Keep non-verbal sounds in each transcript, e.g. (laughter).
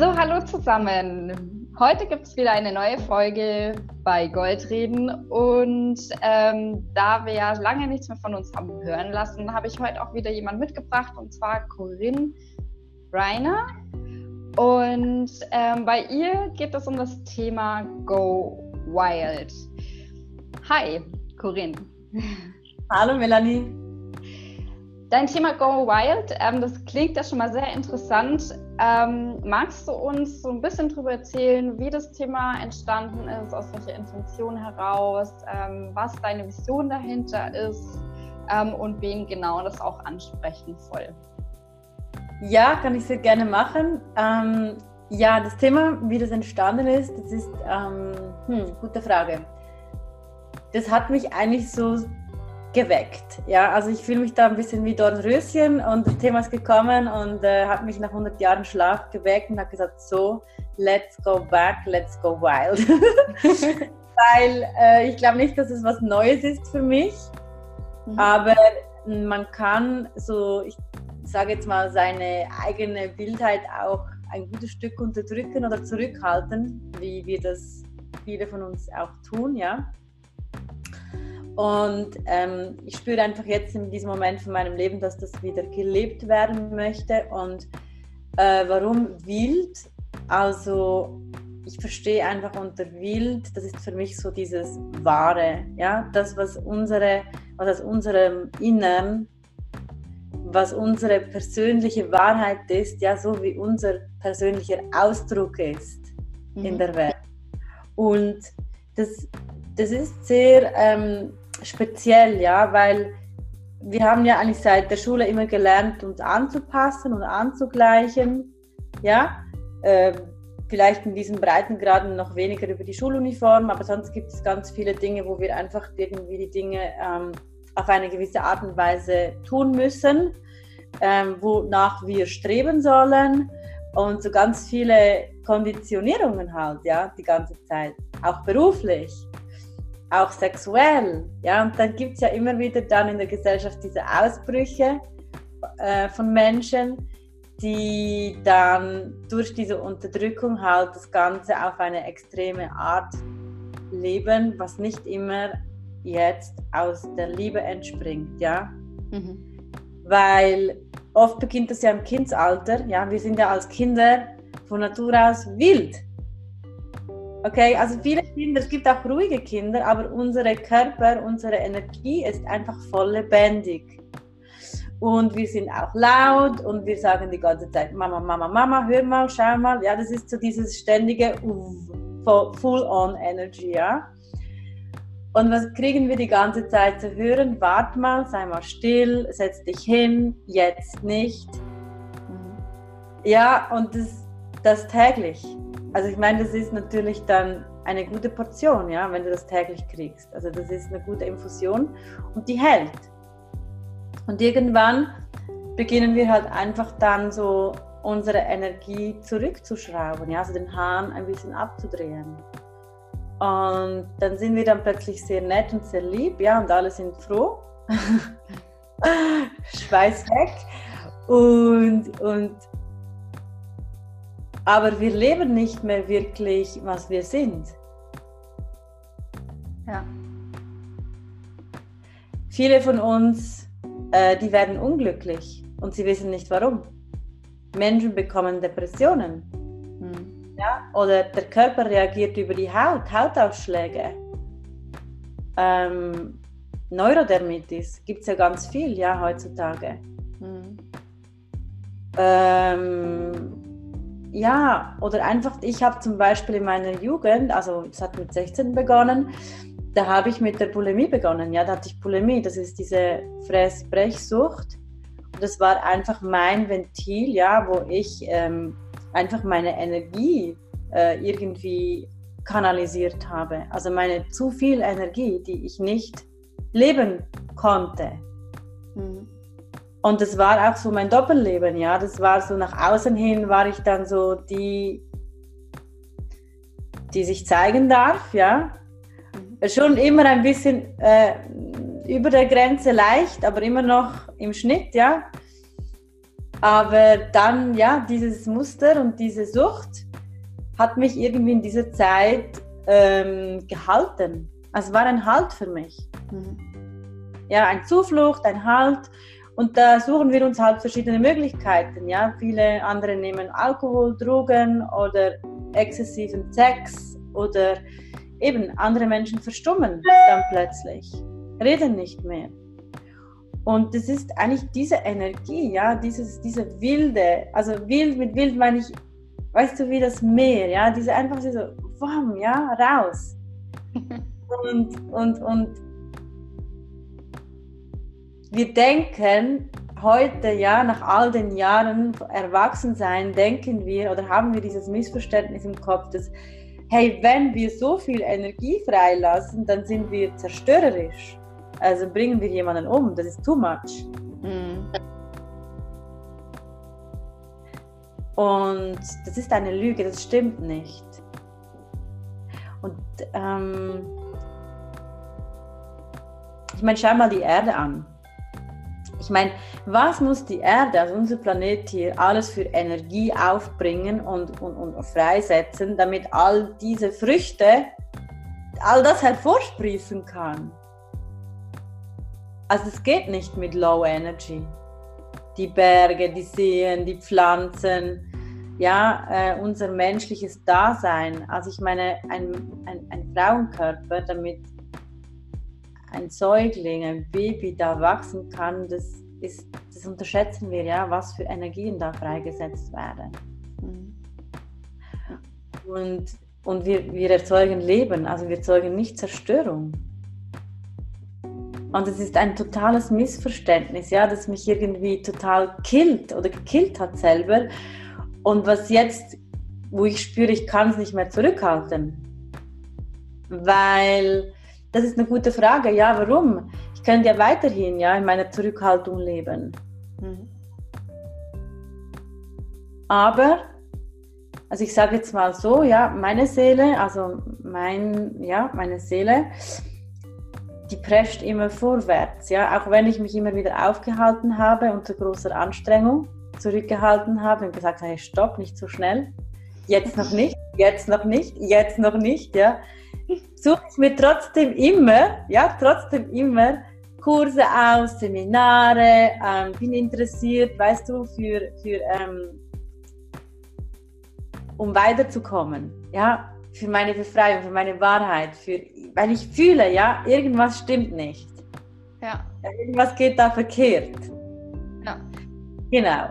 So, hallo zusammen. Heute gibt es wieder eine neue Folge bei Goldreden und ähm, da wir ja lange nichts mehr von uns haben hören lassen, habe ich heute auch wieder jemanden mitgebracht und zwar Corinne Reiner. Und ähm, bei ihr geht es um das Thema Go Wild. Hi, Corinne. Hallo, Melanie. Dein Thema Go Wild, ähm, das klingt ja schon mal sehr interessant. Ähm, magst du uns so ein bisschen darüber erzählen, wie das Thema entstanden ist, aus welcher Intention heraus, ähm, was deine Vision dahinter ist ähm, und wen genau das auch ansprechen soll? Ja, kann ich sehr gerne machen. Ähm, ja, das Thema, wie das entstanden ist, das ist, ähm, hm, gute Frage. Das hat mich eigentlich so geweckt. Ja, also ich fühle mich da ein bisschen wie Dornröschen und das Thema ist gekommen und äh, hat mich nach 100 Jahren Schlaf geweckt und hat gesagt, so, let's go back, let's go wild. (laughs) Weil äh, ich glaube nicht, dass es was Neues ist für mich, mhm. aber man kann so, ich sage jetzt mal, seine eigene Wildheit auch ein gutes Stück unterdrücken oder zurückhalten, wie wir das viele von uns auch tun, ja. Und ähm, ich spüre einfach jetzt in diesem Moment von meinem Leben, dass das wieder gelebt werden möchte. Und äh, warum wild? Also ich verstehe einfach unter wild, das ist für mich so dieses Wahre, ja, das, was unsere, was aus unserem Innern, was unsere persönliche Wahrheit ist, ja, so wie unser persönlicher Ausdruck ist mhm. in der Welt. Und das, das ist sehr ähm, speziell, ja, weil wir haben ja eigentlich seit der Schule immer gelernt, uns anzupassen und anzugleichen, ja. Äh, vielleicht in diesen Breitengraden noch weniger über die Schuluniform, aber sonst gibt es ganz viele Dinge, wo wir einfach irgendwie die Dinge ähm, auf eine gewisse Art und Weise tun müssen, ähm, wonach wir streben sollen und so ganz viele Konditionierungen halt, ja, die ganze Zeit, auch beruflich auch sexuell. Ja, und dann gibt es ja immer wieder dann in der Gesellschaft diese Ausbrüche äh, von Menschen, die dann durch diese Unterdrückung halt das Ganze auf eine extreme Art leben, was nicht immer jetzt aus der Liebe entspringt, ja. Mhm. Weil oft beginnt das ja im Kindsalter, ja, wir sind ja als Kinder von Natur aus wild. Okay, also viele Kinder, es gibt auch ruhige Kinder, aber unsere Körper, unsere Energie ist einfach voll lebendig. Und wir sind auch laut und wir sagen die ganze Zeit, Mama, Mama, Mama, hör mal, schau mal. Ja, das ist so dieses ständige Full-on-Energy, ja. Und was kriegen wir die ganze Zeit zu hören? Wart mal, sei mal still, setz dich hin, jetzt nicht. Ja, und das, das täglich. Also ich meine, das ist natürlich dann eine gute Portion, ja, wenn du das täglich kriegst. Also das ist eine gute Infusion und die hält. Und irgendwann beginnen wir halt einfach dann so unsere Energie zurückzuschrauben, ja, also den Hahn ein bisschen abzudrehen. Und dann sind wir dann plötzlich sehr nett und sehr lieb, ja, und alle sind froh. (laughs) Schweiß weg. Und, und aber wir leben nicht mehr wirklich, was wir sind. Ja. Viele von uns, äh, die werden unglücklich und sie wissen nicht warum. Menschen bekommen Depressionen. Hm. Ja? Oder der Körper reagiert über die Haut, Hautausschläge. Ähm, Neurodermitis gibt es ja ganz viel, ja, heutzutage. Hm. Ähm, ja, oder einfach, ich habe zum Beispiel in meiner Jugend, also es hat mit 16 begonnen, da habe ich mit der Bulimie begonnen. Ja, da hatte ich Bulimie, das ist diese Fressbrechsucht. Und das war einfach mein Ventil, ja, wo ich ähm, einfach meine Energie äh, irgendwie kanalisiert habe. Also meine zu viel Energie, die ich nicht leben konnte. Mhm. Und das war auch so mein Doppelleben, ja. Das war so nach außen hin war ich dann so die, die sich zeigen darf, ja. Schon immer ein bisschen äh, über der Grenze leicht, aber immer noch im Schnitt, ja. Aber dann, ja, dieses Muster und diese Sucht hat mich irgendwie in dieser Zeit ähm, gehalten. Also es war ein Halt für mich. Mhm. Ja, ein Zuflucht, ein Halt. Und da suchen wir uns halt verschiedene Möglichkeiten. Ja, viele andere nehmen Alkohol, Drogen oder exzessiven Sex oder eben andere Menschen verstummen dann plötzlich, reden nicht mehr. Und das ist eigentlich diese Energie, ja, dieses, diese wilde, also wild mit wild meine ich, weißt du, wie das Meer, ja, diese einfach so, wam, ja, raus. (laughs) und, und, und wir denken heute, ja, nach all den Jahren Erwachsensein, denken wir oder haben wir dieses Missverständnis im Kopf, dass, hey, wenn wir so viel Energie freilassen, dann sind wir zerstörerisch. Also bringen wir jemanden um, das ist too much. Mhm. Und das ist eine Lüge, das stimmt nicht. Und ähm, ich meine, schau mal die Erde an. Ich meine, was muss die Erde, also unser Planet hier, alles für Energie aufbringen und, und, und freisetzen, damit all diese Früchte, all das hervorsprießen kann? Also es geht nicht mit Low Energy. Die Berge, die Seen, die Pflanzen, ja, äh, unser menschliches Dasein. Also ich meine, ein, ein, ein Frauenkörper, damit ein Säugling, ein Baby da wachsen kann, das, ist, das unterschätzen wir ja, was für Energien da freigesetzt werden. Mhm. Und, und wir, wir erzeugen Leben, also wir erzeugen nicht Zerstörung. Und es ist ein totales Missverständnis, ja, das mich irgendwie total killt oder gekillt hat selber. Und was jetzt, wo ich spüre, ich kann es nicht mehr zurückhalten. Weil das ist eine gute Frage. Ja, warum? Ich könnte ja weiterhin ja, in meiner Zurückhaltung leben. Mhm. Aber, also ich sage jetzt mal so, ja, meine Seele, also mein, ja, meine Seele, die prescht immer vorwärts. Ja? Auch wenn ich mich immer wieder aufgehalten habe unter großer Anstrengung, zurückgehalten habe und gesagt, hey, stopp, nicht so schnell. Jetzt noch nicht, jetzt noch nicht, jetzt noch nicht. Ja? Suche ich mir trotzdem immer, ja, trotzdem immer Kurse aus, Seminare, ähm, bin interessiert, weißt du, für, für ähm, um weiterzukommen, ja, für meine Befreiung, für meine Wahrheit, für weil ich fühle, ja, irgendwas stimmt nicht. Ja. Irgendwas geht da verkehrt. Ja. Genau.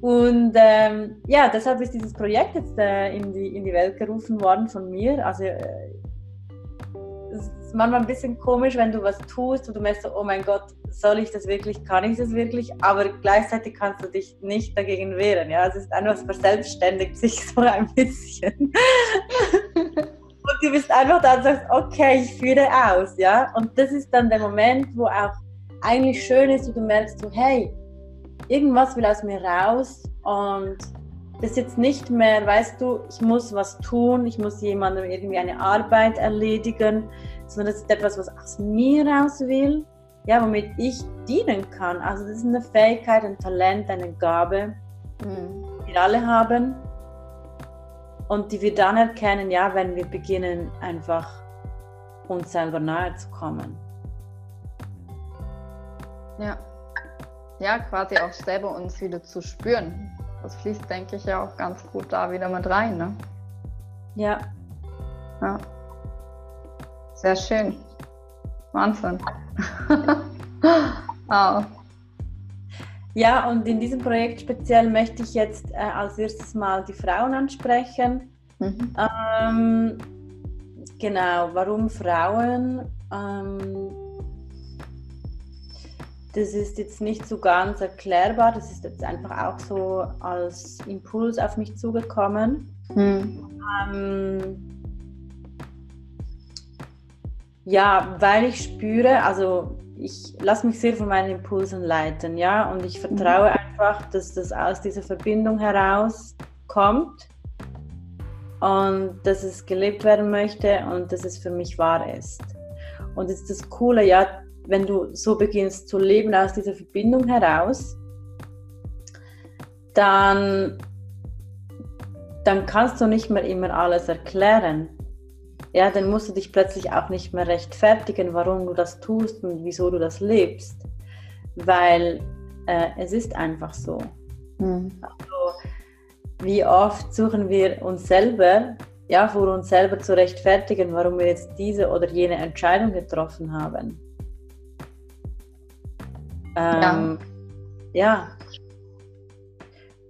Und ähm, ja, deshalb ist dieses Projekt jetzt äh, in, die, in die Welt gerufen worden von mir. Also äh, manchmal ein bisschen komisch, wenn du was tust und du merkst so, oh mein Gott, soll ich das wirklich, kann ich das wirklich? Aber gleichzeitig kannst du dich nicht dagegen wehren. Ja, es ist einfach, es verselbstständigt (laughs) sich so ein bisschen. Und du bist einfach da und sagst, okay, ich führe aus, ja. Und das ist dann der Moment, wo auch eigentlich schön ist, wo du merkst, so, hey, irgendwas will aus mir raus und das ist jetzt nicht mehr, weißt du, ich muss was tun, ich muss jemandem irgendwie eine Arbeit erledigen, sondern das ist etwas, was aus mir raus will, ja, womit ich dienen kann. Also das ist eine Fähigkeit, ein Talent, eine Gabe, mhm. die wir alle haben und die wir dann erkennen, ja, wenn wir beginnen, einfach uns selber nahe zu kommen. Ja. Ja, quasi auch selber uns wieder zu spüren. Das fließt, denke ich, ja auch ganz gut da wieder mit rein, ne? Ja. Ja. Sehr schön. Wahnsinn. (laughs) wow. Ja, und in diesem Projekt speziell möchte ich jetzt äh, als erstes mal die Frauen ansprechen. Mhm. Ähm, genau, warum Frauen? Ähm, das ist jetzt nicht so ganz erklärbar, das ist jetzt einfach auch so als Impuls auf mich zugekommen. Mhm. Ähm, ja, weil ich spüre, also ich lasse mich sehr von meinen Impulsen leiten, ja, und ich vertraue mhm. einfach, dass das aus dieser Verbindung heraus kommt und dass es gelebt werden möchte und dass es für mich wahr ist. Und es ist das Coole, ja, wenn du so beginnst zu leben aus dieser Verbindung heraus, dann, dann kannst du nicht mehr immer alles erklären. Ja, dann musst du dich plötzlich auch nicht mehr rechtfertigen, warum du das tust und wieso du das lebst. Weil äh, es ist einfach so. Mhm. Also, wie oft suchen wir uns selber, ja, vor uns selber zu rechtfertigen, warum wir jetzt diese oder jene Entscheidung getroffen haben. Ähm, ja. ja.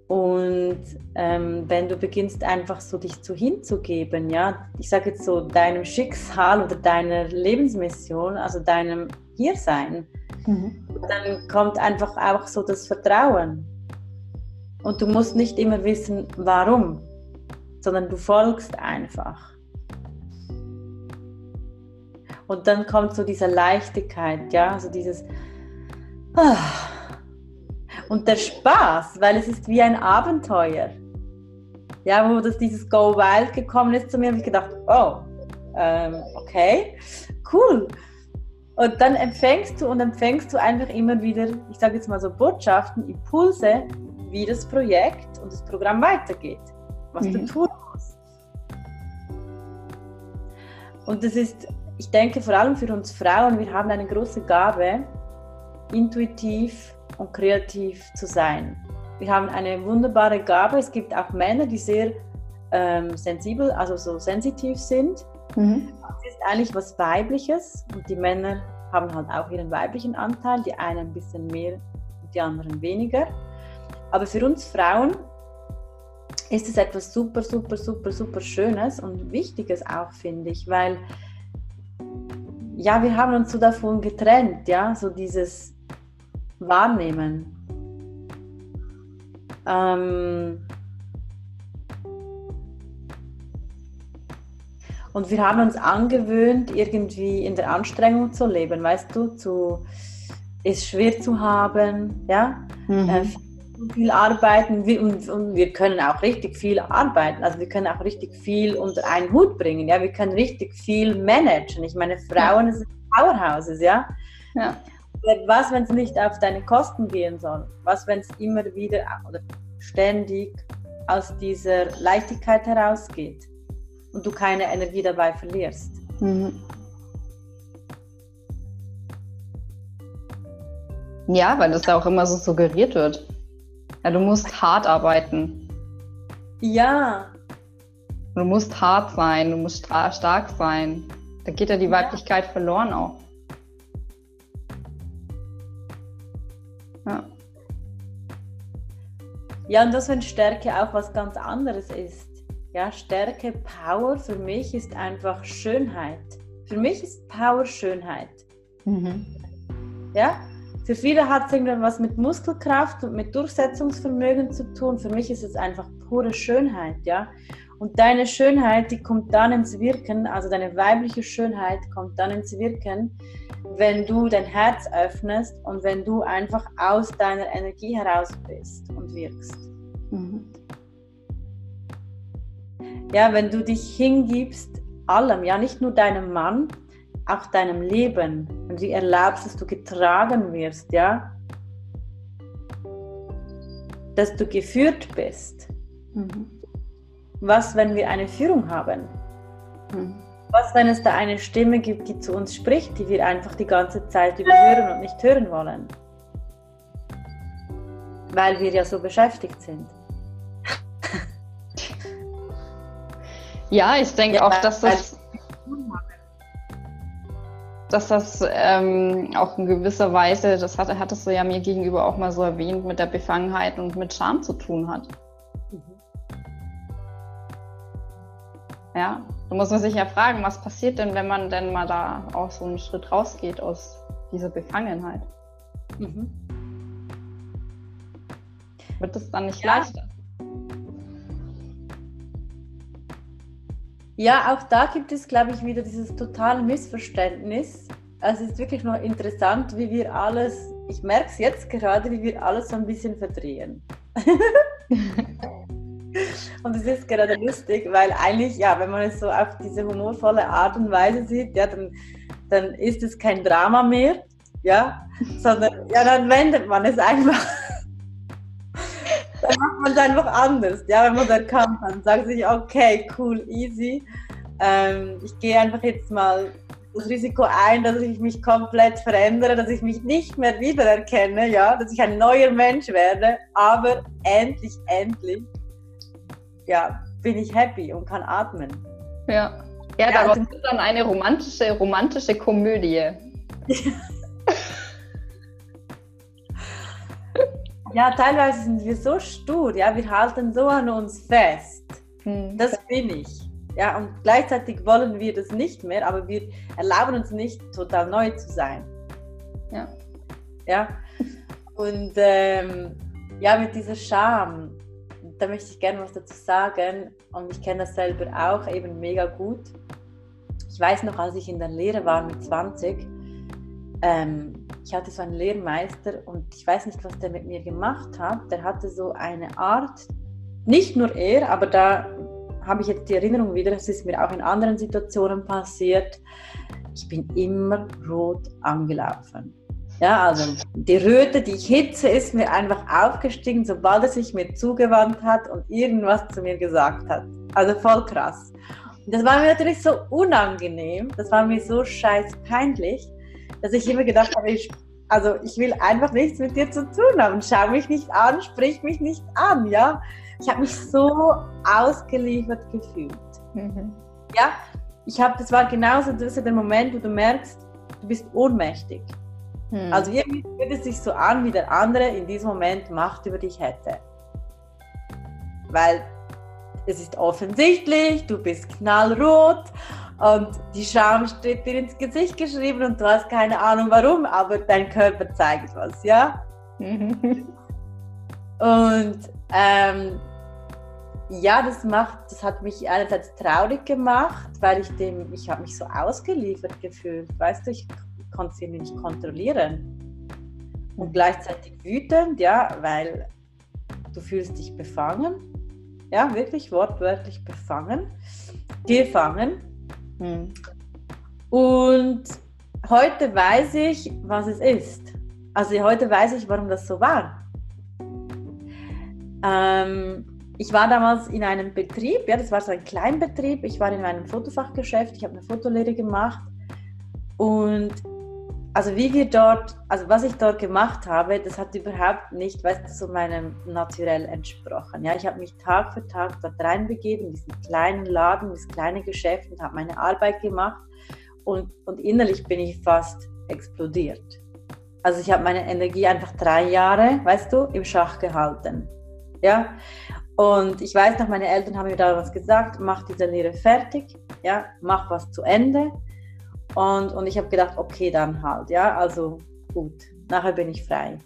Und ähm, wenn du beginnst einfach so dich zu hinzugeben, ja, ich sage jetzt so deinem Schicksal oder deiner Lebensmission, also deinem Hiersein, mhm. dann kommt einfach auch so das Vertrauen. Und du musst nicht immer wissen, warum, sondern du folgst einfach. Und dann kommt so diese Leichtigkeit, ja, also dieses ah. Und der Spaß, weil es ist wie ein Abenteuer. Ja, wo das dieses Go Wild gekommen ist zu mir, habe ich gedacht, oh, ähm, okay, cool. Und dann empfängst du und empfängst du einfach immer wieder, ich sage jetzt mal so Botschaften, Impulse, wie das Projekt und das Programm weitergeht, was mhm. du tun musst. Und das ist, ich denke vor allem für uns Frauen, wir haben eine große Gabe, intuitiv und kreativ zu sein. Wir haben eine wunderbare Gabe. Es gibt auch Männer, die sehr ähm, sensibel, also so sensitiv sind. Mhm. Das ist eigentlich was Weibliches und die Männer haben halt auch ihren weiblichen Anteil, die einen ein bisschen mehr und die anderen weniger. Aber für uns Frauen ist es etwas super, super, super, super Schönes und Wichtiges auch, finde ich, weil ja, wir haben uns so davon getrennt, ja, so dieses Wahrnehmen. Ähm und wir haben uns angewöhnt, irgendwie in der Anstrengung zu leben, weißt du, zu, es schwer zu haben, ja, mhm. äh, viel arbeiten und, und, wir können auch richtig viel arbeiten. Also wir können auch richtig viel unter einen Hut bringen. Ja, wir können richtig viel managen. Ich meine, Frauen ja. sind Powerhouses, ja. ja. Was, wenn es nicht auf deine Kosten gehen soll? Was, wenn es immer wieder oder ständig aus dieser Leichtigkeit herausgeht und du keine Energie dabei verlierst? Mhm. Ja, weil das auch immer so suggeriert wird. Ja, du musst hart arbeiten. Ja. Du musst hart sein, du musst stark sein. Da geht ja die Weiblichkeit ja. verloren auch. Ja, und das, wenn Stärke auch was ganz anderes ist. Ja, Stärke, Power für mich ist einfach Schönheit. Für mich ist Power Schönheit. Mhm. Ja, für viele hat es irgendwas mit Muskelkraft und mit Durchsetzungsvermögen zu tun. Für mich ist es einfach pure Schönheit, ja. Und deine Schönheit, die kommt dann ins Wirken, also deine weibliche Schönheit kommt dann ins Wirken, wenn du dein Herz öffnest und wenn du einfach aus deiner Energie heraus bist und wirkst. Mhm. Ja, wenn du dich hingibst allem, ja, nicht nur deinem Mann, auch deinem Leben und du erlaubst, dass du getragen wirst, ja, dass du geführt bist. Mhm. Was, wenn wir eine Führung haben? Mhm. Was, wenn es da eine Stimme gibt, die zu uns spricht, die wir einfach die ganze Zeit überhören und nicht hören wollen? Weil wir ja so beschäftigt sind. ja, ich denke ja, auch, dass das dass das ähm, auch in gewisser Weise, das hat, hattest du ja mir gegenüber auch mal so erwähnt, mit der Befangenheit und mit Scham zu tun hat. Ja, da muss man sich ja fragen, was passiert denn, wenn man denn mal da auch so einen Schritt rausgeht aus dieser Befangenheit? Mhm. Wird es dann nicht ja. leichter? Ja, auch da gibt es, glaube ich, wieder dieses totale Missverständnis. Also es ist wirklich noch interessant, wie wir alles, ich merke es jetzt gerade, wie wir alles so ein bisschen verdrehen. (laughs) (laughs) und es ist gerade lustig, weil eigentlich, ja, wenn man es so auf diese humorvolle Art und Weise sieht, ja, dann, dann ist es kein Drama mehr, ja, sondern ja, dann wendet man es einfach. (laughs) dann macht man es einfach anders. Ja, wenn man erkannt hat, sagt sich, okay, cool, easy. Ähm, ich gehe einfach jetzt mal das Risiko ein, dass ich mich komplett verändere, dass ich mich nicht mehr wiedererkenne, ja, dass ich ein neuer Mensch werde, aber endlich, endlich, ja, bin ich happy und kann atmen. Ja, ja, ja daraus ist dann eine romantische, romantische Komödie. (laughs) ja, teilweise sind wir so stur, ja, wir halten so an uns fest. Hm. Das bin ich. Ja, und gleichzeitig wollen wir das nicht mehr, aber wir erlauben uns nicht, total neu zu sein. Ja. Ja. Und ähm, ja, mit dieser Scham, da möchte ich gerne was dazu sagen. Und ich kenne das selber auch eben mega gut. Ich weiß noch, als ich in der Lehre war mit 20, ähm, ich hatte so einen Lehrmeister und ich weiß nicht, was der mit mir gemacht hat. Der hatte so eine Art, nicht nur er, aber da habe ich jetzt die Erinnerung wieder, das ist mir auch in anderen Situationen passiert. Ich bin immer rot angelaufen. Ja, also die Röte, die Hitze ist mir einfach aufgestiegen, sobald er sich mir zugewandt hat und irgendwas zu mir gesagt hat. Also voll krass. Und das war mir natürlich so unangenehm, das war mir so scheiß peinlich, dass ich immer gedacht habe, ich, also ich will einfach nichts mit dir zu tun haben. Schau mich nicht an, sprich mich nicht an, ja ich habe mich so ausgeliefert gefühlt. Mhm. Ja, ich habe, das war genauso das der Moment, wo du merkst, du bist ohnmächtig. Mhm. Also irgendwie fühlt es sich so an, wie der andere in diesem Moment Macht über dich hätte. Weil es ist offensichtlich, du bist knallrot und die Scham steht dir ins Gesicht geschrieben und du hast keine Ahnung warum, aber dein Körper zeigt was, ja? Mhm. (laughs) Und ähm, ja, das macht, das hat mich einerseits traurig gemacht, weil ich dem, ich habe mich so ausgeliefert gefühlt. Weißt du, ich konnte sie nicht kontrollieren. Und gleichzeitig wütend, ja, weil du fühlst dich befangen. Ja, wirklich wortwörtlich befangen. Gefangen. Hm. Und heute weiß ich, was es ist. Also heute weiß ich, warum das so war. Ähm, ich war damals in einem Betrieb, ja, das war so ein Kleinbetrieb. Ich war in einem Fotofachgeschäft, ich habe eine Fotolehre gemacht. Und also wie wir dort, also was ich dort gemacht habe, das hat überhaupt nicht, weißt du, so meinem Naturell entsprochen. Ja, ich habe mich Tag für Tag dort reinbegeben, in diesen kleinen Laden, das kleine Geschäft und habe meine Arbeit gemacht. Und, und innerlich bin ich fast explodiert. Also ich habe meine Energie einfach drei Jahre, weißt du, im Schach gehalten. Ja, und ich weiß noch, meine Eltern haben mir da was gesagt, mach diese Lehre fertig, ja, mach was zu Ende. Und, und ich habe gedacht, okay, dann halt, ja, also gut, nachher bin ich frei.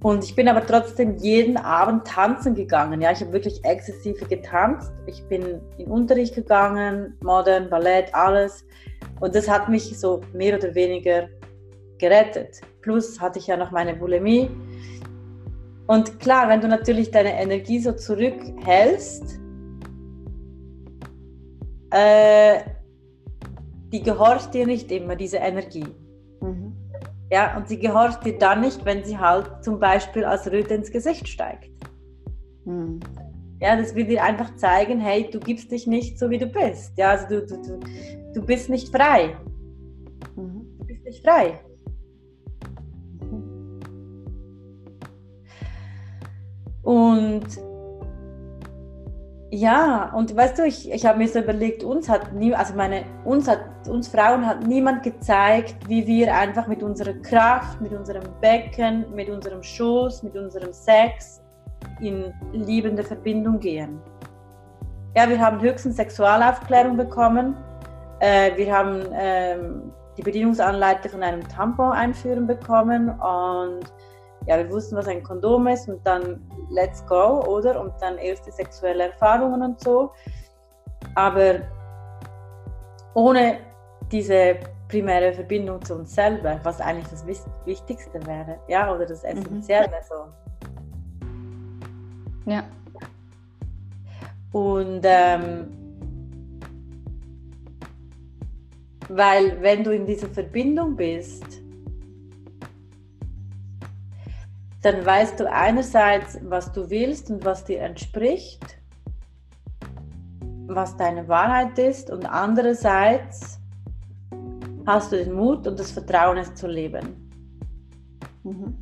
Und ich bin aber trotzdem jeden Abend tanzen gegangen. Ja, ich habe wirklich exzessiv getanzt. Ich bin in Unterricht gegangen, Modern, Ballett, alles. Und das hat mich so mehr oder weniger gerettet. Plus hatte ich ja noch meine Bulimie. Und klar, wenn du natürlich deine Energie so zurückhältst, äh, die gehorcht dir nicht immer, diese Energie. Mhm. Ja, und sie gehorcht dir dann nicht, wenn sie halt zum Beispiel als Röte ins Gesicht steigt. Mhm. Ja, das will dir einfach zeigen, hey, du gibst dich nicht so, wie du bist. Ja, also du, du, du, du bist nicht frei. Mhm. Du bist nicht frei. Und ja, und weißt du, ich, ich habe mir so überlegt, uns hat nie, also meine, uns hat, uns Frauen hat niemand gezeigt, wie wir einfach mit unserer Kraft, mit unserem Becken, mit unserem Schoß, mit unserem Sex in liebende Verbindung gehen. Ja, wir haben höchstens Sexualaufklärung bekommen. Äh, wir haben ähm, die Bedienungsanleitung von einem Tampon einführen bekommen und ja, wir wussten, was ein Kondom ist und dann let's go, oder? Und dann erste sexuelle Erfahrungen und so. Aber ohne diese primäre Verbindung zu uns selber, was eigentlich das Wichtigste wäre, ja, oder das mhm. Essentielle mhm. so. Ja. Und ähm, weil wenn du in dieser Verbindung bist, dann weißt du einerseits, was du willst und was dir entspricht, was deine Wahrheit ist und andererseits hast du den Mut und das Vertrauen, es zu leben. Mhm.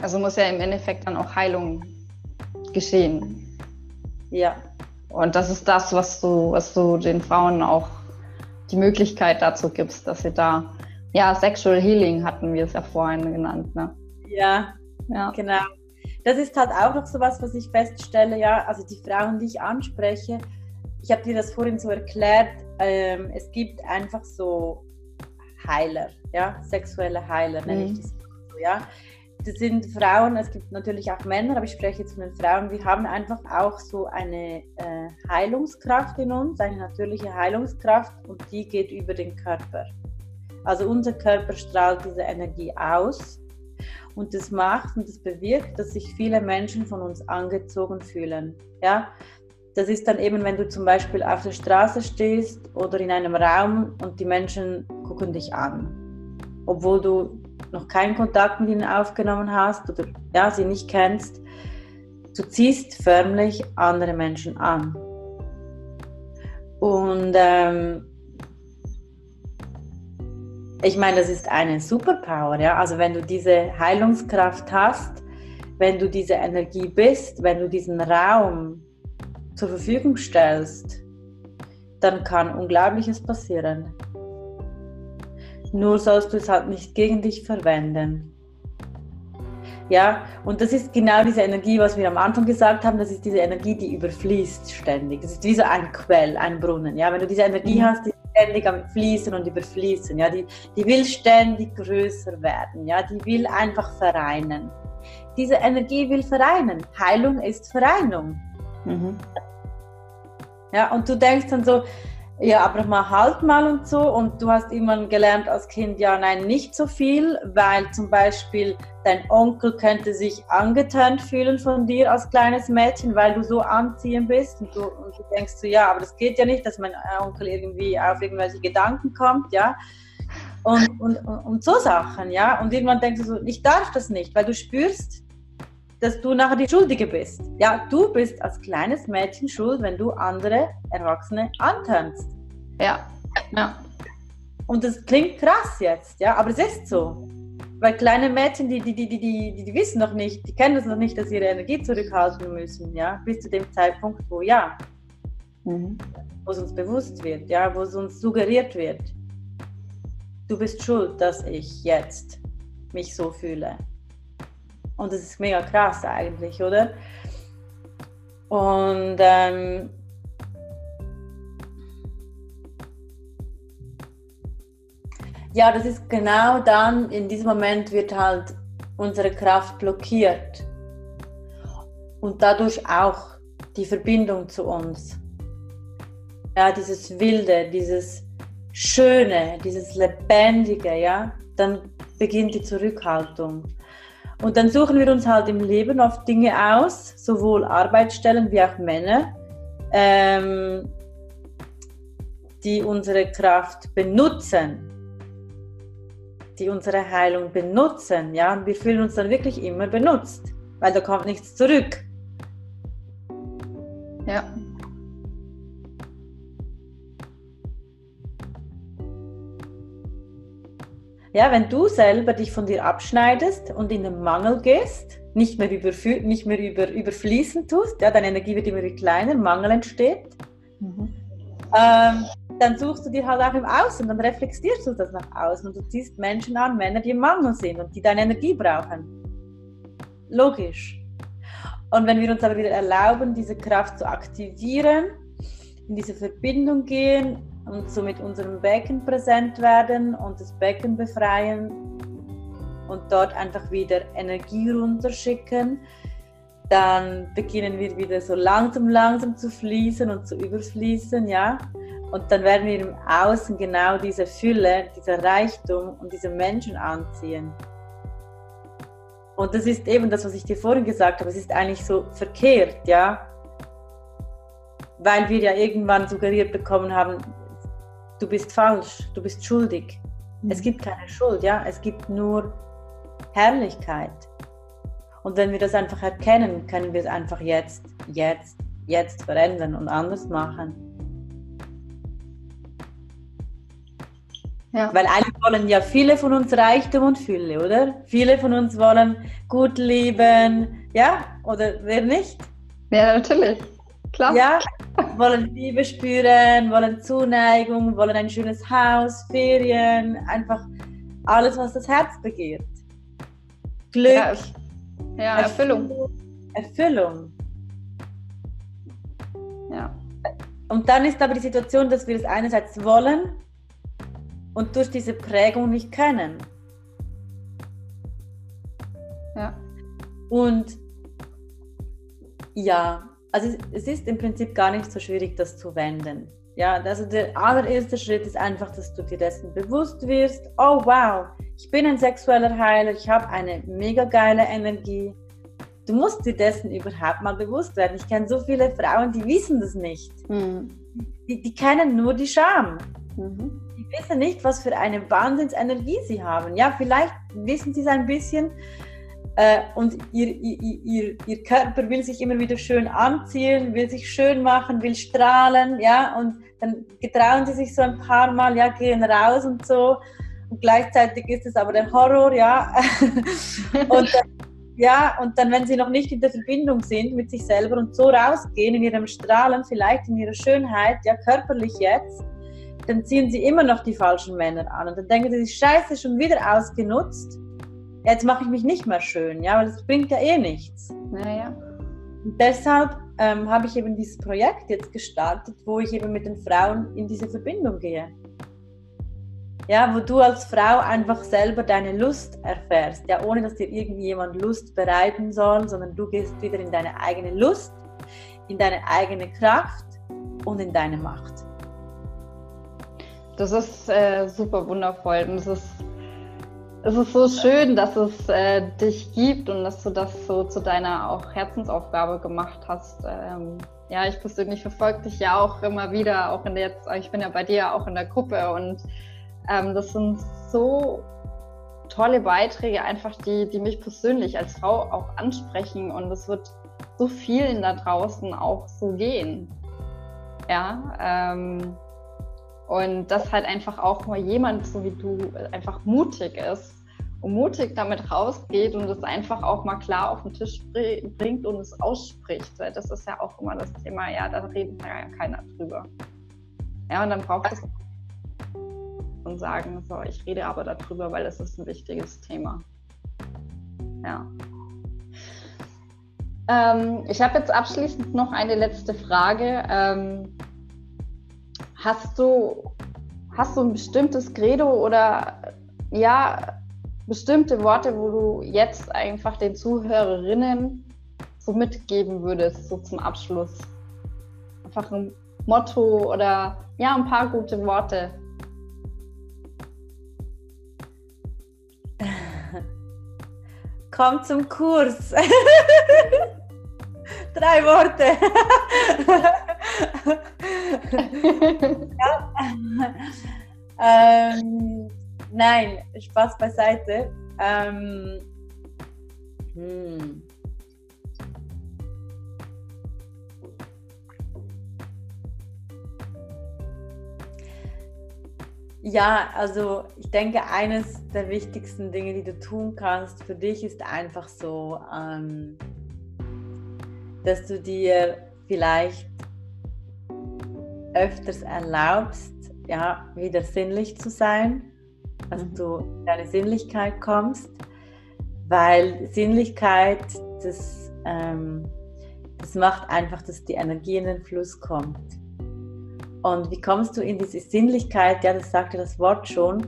Also muss ja im Endeffekt dann auch Heilung geschehen. Ja. Und das ist das, was du, was du den Frauen auch die Möglichkeit dazu gibst, dass sie da, ja, Sexual Healing hatten wir es ja vorhin genannt, ne? Ja, ja. genau. Das ist halt auch noch so was, was ich feststelle, ja, also die Frauen, die ich anspreche, ich habe dir das vorhin so erklärt, ähm, es gibt einfach so Heiler, ja, sexuelle Heiler nenne mhm. ich das so, ja das sind Frauen, es gibt natürlich auch Männer, aber ich spreche jetzt von den Frauen, wir haben einfach auch so eine äh, Heilungskraft in uns, eine natürliche Heilungskraft und die geht über den Körper. Also unser Körper strahlt diese Energie aus und das macht und das bewirkt, dass sich viele Menschen von uns angezogen fühlen. Ja, das ist dann eben, wenn du zum Beispiel auf der Straße stehst oder in einem Raum und die Menschen gucken dich an, obwohl du noch keinen Kontakt mit ihnen aufgenommen hast oder ja, sie nicht kennst, du ziehst förmlich andere Menschen an. Und ähm, ich meine, das ist eine Superpower, ja. Also wenn du diese Heilungskraft hast, wenn du diese Energie bist, wenn du diesen Raum zur Verfügung stellst, dann kann Unglaubliches passieren. Nur sollst du es halt nicht gegen dich verwenden. Ja, und das ist genau diese Energie, was wir am Anfang gesagt haben, das ist diese Energie, die überfließt ständig. Das ist wie so ein Quell, ein Brunnen. Ja, wenn du diese Energie mhm. hast, die ständig am Fließen und überfließen, ja, die, die will ständig größer werden, ja, die will einfach vereinen. Diese Energie will vereinen. Heilung ist Vereinung. Mhm. Ja, und du denkst dann so, ja, aber mal halt mal und so. Und du hast immer gelernt als Kind, ja, nein, nicht so viel, weil zum Beispiel dein Onkel könnte sich angetönt fühlen von dir als kleines Mädchen, weil du so anziehend bist. Und du, und du denkst so, ja, aber das geht ja nicht, dass mein Onkel irgendwie auf irgendwelche Gedanken kommt, ja. Und, und, und so Sachen, ja. Und irgendwann denkst du so, ich darf das nicht, weil du spürst, dass du nachher die Schuldige bist. Ja, du bist als kleines Mädchen schuld, wenn du andere Erwachsene antönst. Ja, ja. Und das klingt krass jetzt, ja, aber es ist so. Weil kleine Mädchen, die, die, die, die, die, die wissen noch nicht, die kennen das noch nicht, dass sie ihre Energie zurückhalten müssen, ja, bis zu dem Zeitpunkt, wo ja, mhm. wo es uns bewusst wird, ja, wo es uns suggeriert wird. Du bist schuld, dass ich jetzt mich so fühle. Und das ist mega krass eigentlich, oder? Und ähm, ja, das ist genau dann, in diesem Moment wird halt unsere Kraft blockiert. Und dadurch auch die Verbindung zu uns. Ja, dieses Wilde, dieses Schöne, dieses Lebendige, ja, dann beginnt die Zurückhaltung. Und dann suchen wir uns halt im Leben oft Dinge aus, sowohl Arbeitsstellen wie auch Männer, ähm, die unsere Kraft benutzen, die unsere Heilung benutzen. Ja? Und wir fühlen uns dann wirklich immer benutzt, weil da kommt nichts zurück. Ja. Ja, wenn du selber dich von dir abschneidest und in den Mangel gehst, nicht mehr, überfü nicht mehr über, überfließen tust, ja, deine Energie wird immer kleiner, Mangel entsteht, mhm. ähm, dann suchst du dir halt auch im Außen, dann reflektierst du das nach außen und du ziehst Menschen an, Männer, die im Mangel sind und die deine Energie brauchen. Logisch. Und wenn wir uns aber wieder erlauben, diese Kraft zu aktivieren, in diese Verbindung gehen, und so mit unserem Becken präsent werden und das Becken befreien und dort einfach wieder Energie runterschicken, dann beginnen wir wieder so langsam, langsam zu fließen und zu überfließen, ja. Und dann werden wir im Außen genau diese Fülle, dieser Reichtum und diese Menschen anziehen. Und das ist eben das, was ich dir vorhin gesagt habe. Es ist eigentlich so verkehrt, ja. Weil wir ja irgendwann suggeriert bekommen haben, du bist falsch, du bist schuldig. Mhm. Es gibt keine Schuld, ja, es gibt nur Herrlichkeit. Und wenn wir das einfach erkennen, können wir es einfach jetzt, jetzt, jetzt verändern und anders machen. Ja. Weil eigentlich wollen ja viele von uns Reichtum und Fülle, oder? Viele von uns wollen gut leben, ja? Oder wer nicht? Ja, natürlich. Klar. Ja, wollen Liebe spüren, wollen Zuneigung, wollen ein schönes Haus, Ferien, einfach alles, was das Herz begehrt. Glück. Ja, ja Erfüllung. Erfüllung. Ja. Und dann ist aber die Situation, dass wir es einerseits wollen und durch diese Prägung nicht können. Ja. Und ja, also es ist im Prinzip gar nicht so schwierig, das zu wenden. Ja, also der allererste Schritt ist einfach, dass du dir dessen bewusst wirst. Oh wow, ich bin ein sexueller Heiler, ich habe eine mega geile Energie. Du musst dir dessen überhaupt mal bewusst werden. Ich kenne so viele Frauen, die wissen das nicht. Mhm. Die, die, kennen nur die Scham. Mhm. Die wissen nicht, was für eine Wahnsinnsenergie sie haben. Ja, vielleicht wissen sie es ein bisschen, äh, und ihr, ihr, ihr, ihr, Körper will sich immer wieder schön anziehen, will sich schön machen, will strahlen, ja, und dann getrauen sie sich so ein paar Mal, ja, gehen raus und so. Und gleichzeitig ist es aber der Horror, ja. (laughs) und dann, ja, und dann, wenn sie noch nicht in der Verbindung sind mit sich selber und so rausgehen in ihrem Strahlen, vielleicht in ihrer Schönheit, ja, körperlich jetzt, dann ziehen sie immer noch die falschen Männer an. Und dann denken sie, Scheiße, schon wieder ausgenutzt jetzt mache ich mich nicht mehr schön, ja, weil das bringt ja eh nichts. Naja. Und deshalb ähm, habe ich eben dieses Projekt jetzt gestartet, wo ich eben mit den Frauen in diese Verbindung gehe. Ja, wo du als Frau einfach selber deine Lust erfährst, ja, ohne dass dir irgendjemand Lust bereiten soll, sondern du gehst wieder in deine eigene Lust, in deine eigene Kraft und in deine Macht. Das ist äh, super wundervoll und es ist es ist so schön, dass es äh, dich gibt und dass du das so zu deiner auch Herzensaufgabe gemacht hast. Ähm, ja, ich persönlich verfolge dich ja auch immer wieder, auch in der jetzt, ich bin ja bei dir auch in der Gruppe und ähm, das sind so tolle Beiträge, einfach die, die mich persönlich als Frau auch ansprechen und es wird so vielen da draußen auch so gehen. Ja, ähm, und dass halt einfach auch mal jemand, so wie du, einfach mutig ist mutig damit rausgeht und es einfach auch mal klar auf den Tisch bringt und es ausspricht. Weil das ist ja auch immer das Thema, ja, da redet ja keiner drüber. Ja, und dann braucht es und sagen, so, ich rede aber darüber, weil es ist ein wichtiges Thema. Ja. Ähm, ich habe jetzt abschließend noch eine letzte Frage. Ähm, hast du hast du ein bestimmtes Credo oder ja, bestimmte Worte, wo du jetzt einfach den Zuhörerinnen so mitgeben würdest, so zum Abschluss? Einfach ein Motto oder ja, ein paar gute Worte. (laughs) Komm zum Kurs. (laughs) Drei Worte. (laughs) ja. ähm, Nein, Spaß beiseite. Ähm, hm. Ja, also ich denke, eines der wichtigsten Dinge, die du tun kannst für dich, ist einfach so, ähm, dass du dir vielleicht öfters erlaubst, ja, wieder sinnlich zu sein dass mhm. du in deine Sinnlichkeit kommst, weil Sinnlichkeit, das, ähm, das macht einfach, dass die Energie in den Fluss kommt. Und wie kommst du in diese Sinnlichkeit? Ja, das sagt ja das Wort schon.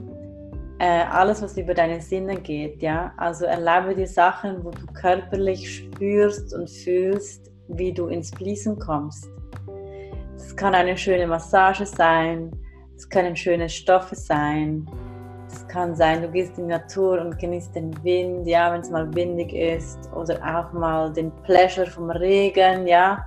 Äh, alles, was über deine Sinne geht, ja. Also erlaube dir Sachen, wo du körperlich spürst und fühlst, wie du ins Fließen kommst. Das kann eine schöne Massage sein, es können schöne Stoffe sein, es kann sein, du gehst in die Natur und genießt den Wind, ja, wenn es mal windig ist, oder auch mal den Pleasure vom Regen, ja.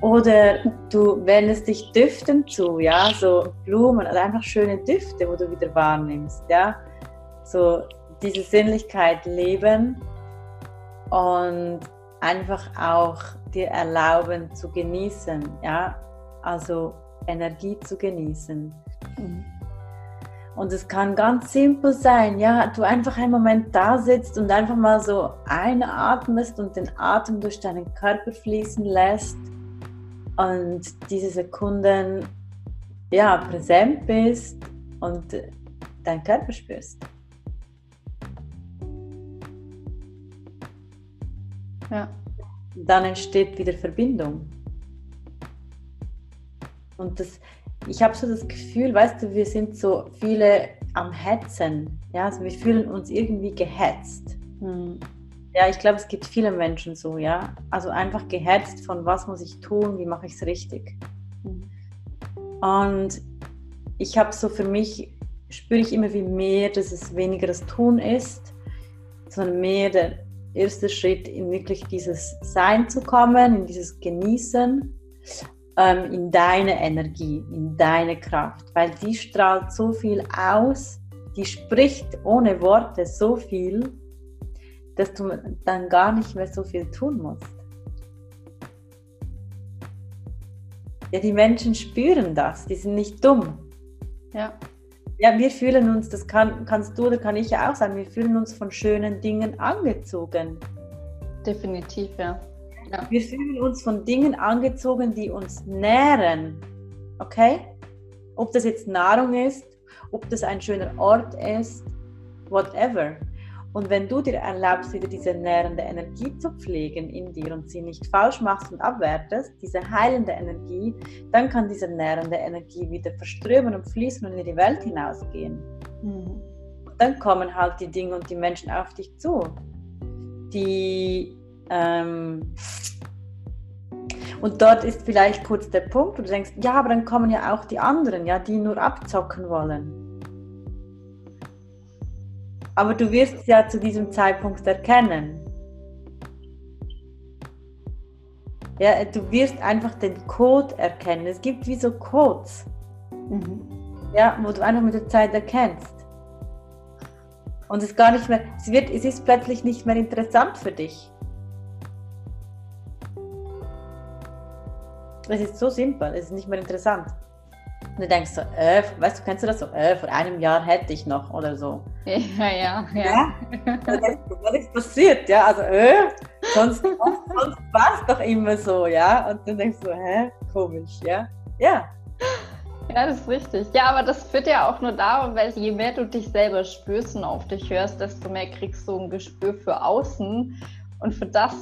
Oder du wendest dich Düften zu, ja, so Blumen oder einfach schöne Düfte, wo du wieder wahrnimmst, ja. So diese Sinnlichkeit leben und einfach auch dir erlauben zu genießen, ja, also Energie zu genießen. Mhm. Und es kann ganz simpel sein, ja, du einfach einen Moment da sitzt und einfach mal so einatmest und den Atem durch deinen Körper fließen lässt und diese Sekunden ja präsent bist und deinen Körper spürst. Ja. Dann entsteht wieder Verbindung. Und das, ich habe so das Gefühl, weißt du, wir sind so viele am Hetzen. Ja, also wir fühlen uns irgendwie gehetzt. Hm. Ja, ich glaube, es gibt viele Menschen so, ja. Also einfach gehetzt von was muss ich tun, wie mache ich es richtig. Hm. Und ich habe so für mich, spüre ich immer wie mehr, dass es weniger das Tun ist, sondern mehr der erste Schritt in wirklich dieses Sein zu kommen, in dieses Genießen ähm, in deine Energie, in deine Kraft, weil die strahlt so viel aus, die spricht ohne Worte so viel, dass du dann gar nicht mehr so viel tun musst. Ja, die Menschen spüren das, die sind nicht dumm. Ja. Ja, wir fühlen uns, das kann, kannst du oder kann ich ja auch sagen, wir fühlen uns von schönen Dingen angezogen. Definitiv, ja. Ja. Wir fühlen uns von Dingen angezogen, die uns nähren. Okay? Ob das jetzt Nahrung ist, ob das ein schöner Ort ist, whatever. Und wenn du dir erlaubst, wieder diese nährende Energie zu pflegen in dir und sie nicht falsch machst und abwertest, diese heilende Energie, dann kann diese nährende Energie wieder verströmen und fließen und in die Welt hinausgehen. Mhm. dann kommen halt die Dinge und die Menschen auf dich zu, die ähm, und dort ist vielleicht kurz der Punkt, wo du denkst, ja, aber dann kommen ja auch die anderen, ja, die nur abzocken wollen. Aber du wirst es ja zu diesem Zeitpunkt erkennen. Ja, du wirst einfach den Code erkennen. Es gibt wie so Codes, mhm. ja, wo du einfach mit der Zeit erkennst. Und es gar nicht mehr, es wird, es ist plötzlich nicht mehr interessant für dich. Es ist so simpel, es ist nicht mehr interessant. Und du denkst so, äh, weißt du, kennst du das so, äh, vor einem Jahr hätte ich noch oder so. Ja, ja, ja. ja? was ist passiert? Ja, also, äh, sonst, sonst war es doch immer so, ja. Und dann denkst du, hä, komisch, ja. Ja. Ja, das ist richtig. Ja, aber das führt ja auch nur darum, weil je mehr du dich selber spürst und auf dich hörst, desto mehr kriegst du ein Gespür für außen und für das,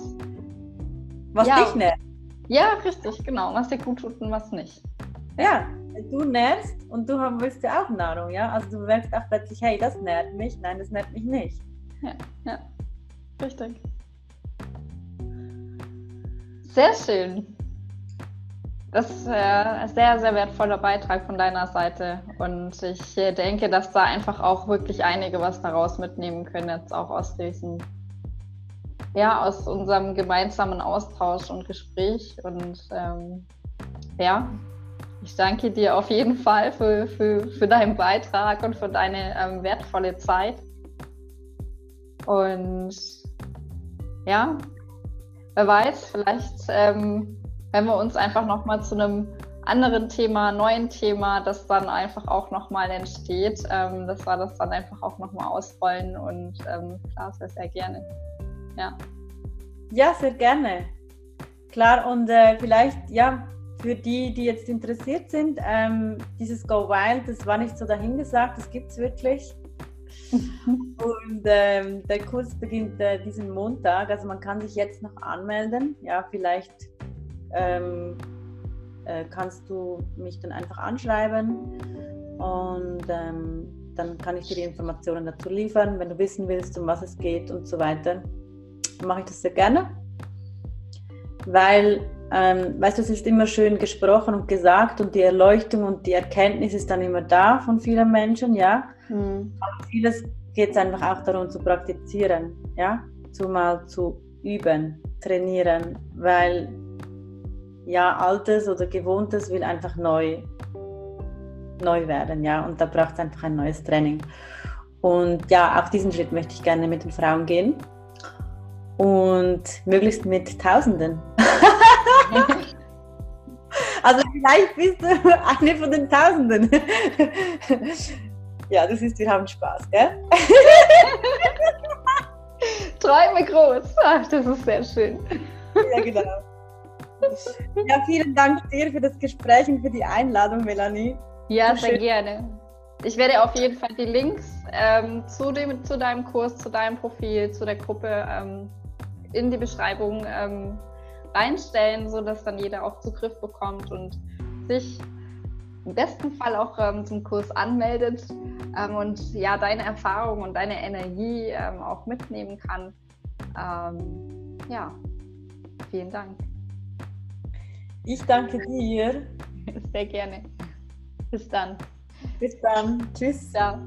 was ja, dich nervt. Ja, richtig, genau. Was dir gut tut und was nicht. Ja, du nährst und du willst ja auch Nahrung, ja? Also du merkst auch plötzlich, hey, das nährt mich, nein, das nährt mich nicht. Ja, ja, richtig. Sehr schön. Das ist ein sehr, sehr wertvoller Beitrag von deiner Seite. Und ich denke, dass da einfach auch wirklich einige was daraus mitnehmen können, jetzt auch aus diesem ja, aus unserem gemeinsamen Austausch und Gespräch. Und ähm, ja, ich danke dir auf jeden Fall für, für, für deinen Beitrag und für deine ähm, wertvolle Zeit. Und ja, wer weiß, vielleicht, ähm, wenn wir uns einfach nochmal zu einem anderen Thema, neuen Thema, das dann einfach auch nochmal entsteht, ähm, dass wir das dann einfach auch nochmal ausrollen und ähm, klar, sehr, sehr gerne. Ja. Ja, sehr gerne. Klar, und äh, vielleicht, ja, für die, die jetzt interessiert sind, ähm, dieses Go Wild, das war nicht so dahingesagt, das gibt es wirklich. (laughs) und ähm, der Kurs beginnt äh, diesen Montag, also man kann sich jetzt noch anmelden. Ja, vielleicht ähm, äh, kannst du mich dann einfach anschreiben und ähm, dann kann ich dir die Informationen dazu liefern, wenn du wissen willst, um was es geht und so weiter mache ich das sehr gerne, weil, ähm, weißt du, es ist immer schön gesprochen und gesagt und die Erleuchtung und die Erkenntnis ist dann immer da von vielen Menschen, ja. Mhm. Aber vieles geht es einfach auch darum zu praktizieren, ja, zumal zu üben, trainieren, weil ja, altes oder gewohntes will einfach neu, neu werden, ja, und da braucht es einfach ein neues Training. Und ja, auch diesen Schritt möchte ich gerne mit den Frauen gehen. Und möglichst mit Tausenden. (laughs) also vielleicht bist du eine von den Tausenden. ja, das ist, wir haben Spaß, gell? (laughs) Träume groß. Ach, das ist sehr schön. Ja, genau. Ja, vielen Dank dir für das Gespräch und für die Einladung, Melanie. Ja, sehr gerne. Ich werde auf jeden Fall die Links ähm, zu, dem, zu deinem Kurs, zu deinem Profil, zu der Gruppe ähm, in die Beschreibung ähm, reinstellen, sodass dann jeder auch Zugriff bekommt und sich im besten Fall auch ähm, zum Kurs anmeldet ähm, und ja deine Erfahrungen und deine Energie ähm, auch mitnehmen kann. ja, vielen Dank. Ich danke dir. (laughs) Sehr gerne. Bis dann. Bis dann. Tschüss. Ciao.